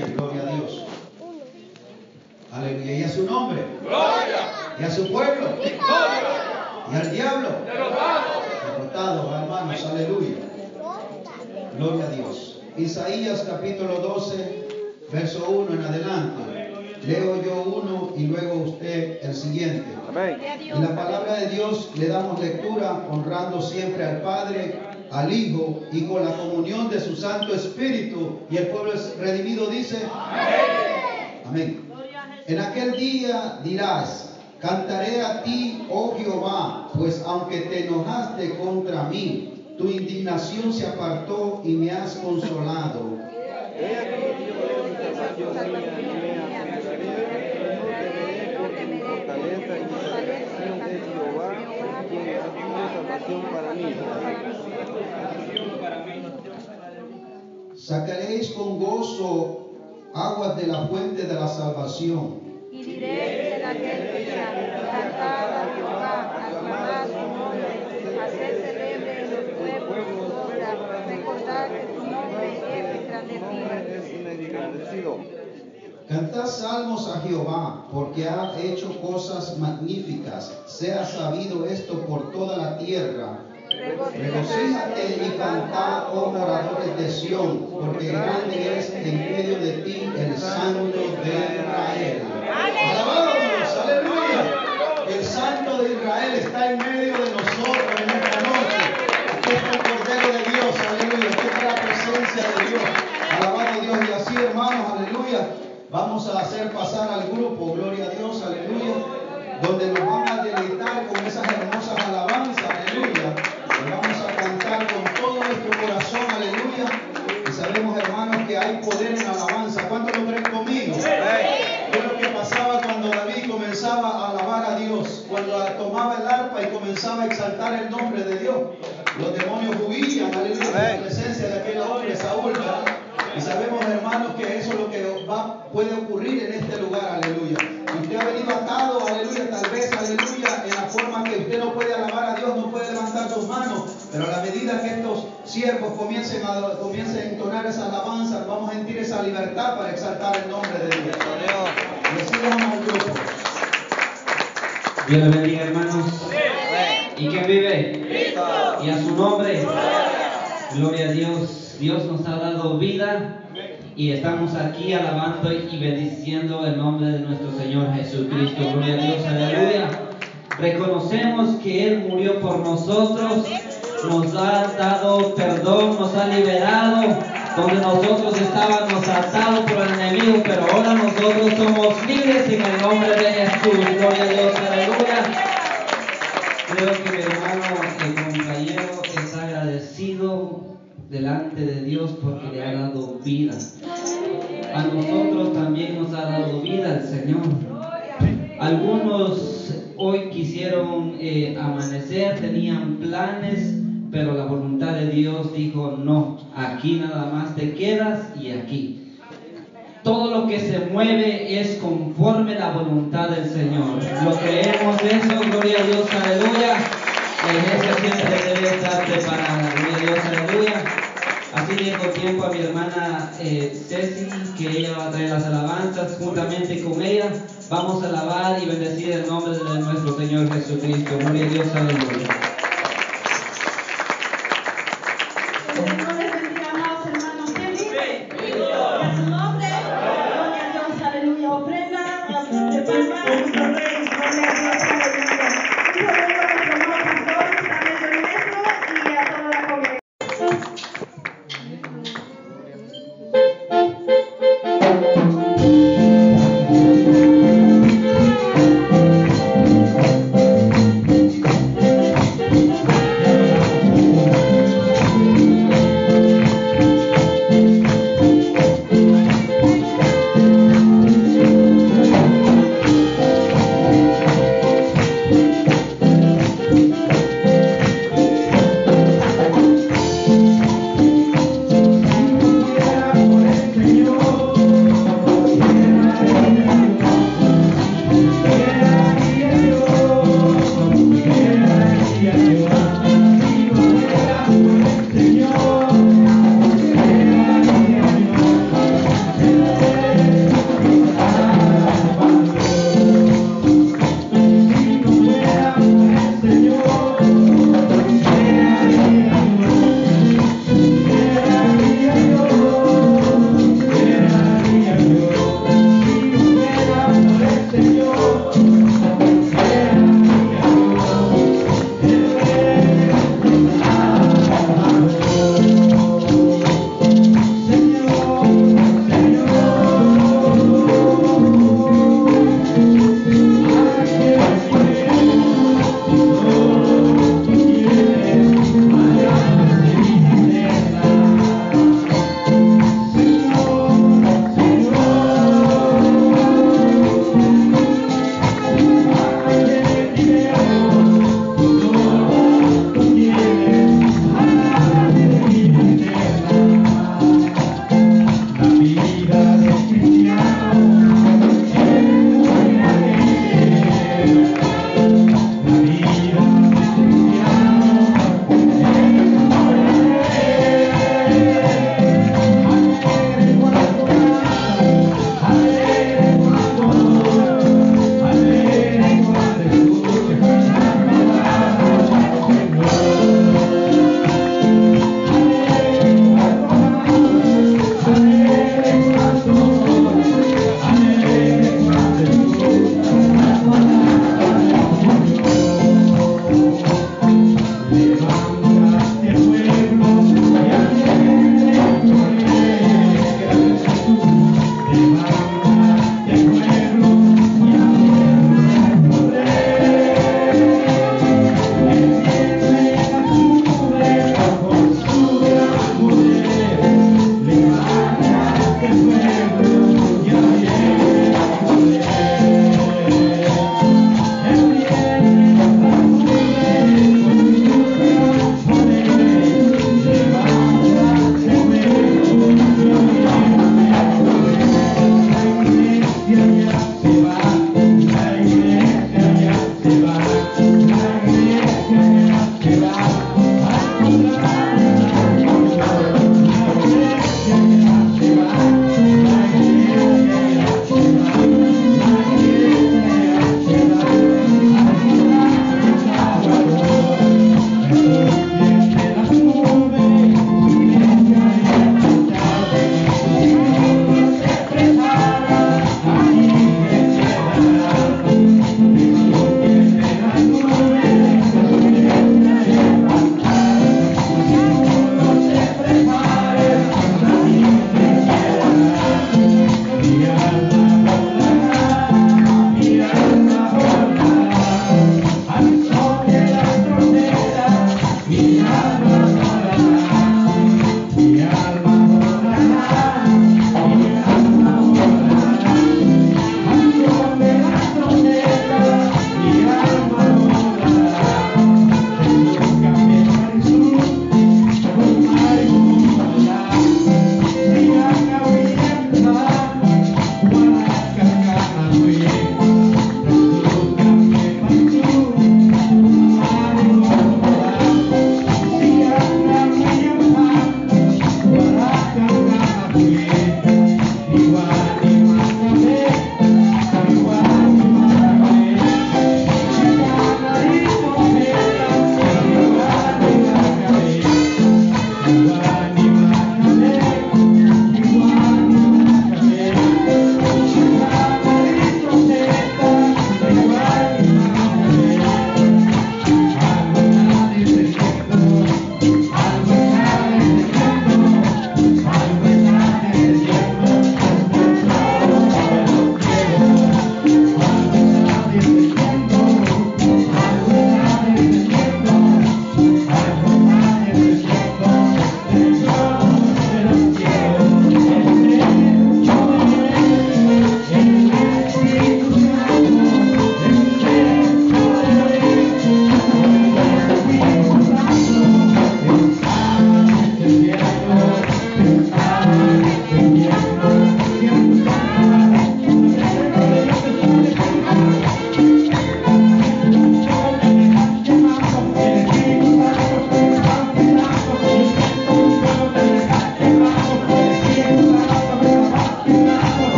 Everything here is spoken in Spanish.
Gloria a Dios. Aleluya. Y a su nombre. Y a su pueblo. Y al diablo. Derrotado, hermanos. Aleluya. Gloria a Dios. Isaías capítulo 12, verso 1 en adelante. Leo yo uno y luego usted el siguiente. Amén. En la palabra de Dios le damos lectura honrando siempre al Padre, al Hijo y con la comunión de su Santo Espíritu. Y el pueblo es redimido dice, Amén. En aquel día dirás, cantaré a ti, oh Jehová, pues aunque te enojaste contra mí, tu indignación se apartó y me has consolado. Para mí. Sacaréis con gozo aguas de la fuente de la salvación. Y diréis en aquel día, cantad a Jehová, aclamad su nombre, haced celebre en los pueblos su obra, recordad que su nombre es engrandecido. Cantad salmos a Jehová, porque ha hecho cosas magníficas. Sea sabido esto por toda la tierra. Regocíjate y cantad, oh moradores de Sión, porque grande es en medio de ti el Santo de Israel. Alabado Dios, aleluya. El Santo de Israel está en medio de nosotros en esta noche. Aquí está el Cordero de Dios, aleluya. Aquí está la presencia de Dios. Alabado Dios. Y así, hermanos, aleluya. Vamos a hacer pasar al grupo, gloria a Dios, aleluya. Donde nos van a deleitar exaltar el nombre de Dios. Dios le bendiga, hermanos. ¿Y quién vive? Y a su nombre. Gloria a Dios. Dios nos ha dado vida y estamos aquí alabando y bendiciendo el nombre de nuestro Señor Jesucristo. Gloria a Dios. Aleluya. Reconocemos que Él murió por nosotros, nos ha dado perdón, nos ha liberado, donde nosotros estábamos atados por el enemigo, pero ahora nosotros somos libres en el nombre de Jesús. Gloria a Dios. Aleluya. Creo que mi hermano, nada más te quedas y aquí. Todo lo que se mueve es conforme la voluntad del Señor. Lo creemos eso, gloria a Dios, aleluya. La iglesia siempre debe estar preparada, gloria a Dios, aleluya. Así dejo tiempo a mi hermana eh, Ceci, que ella va a traer las alabanzas. Juntamente con ella vamos a alabar y bendecir el nombre de nuestro Señor Jesucristo. Gloria a Dios, aleluya.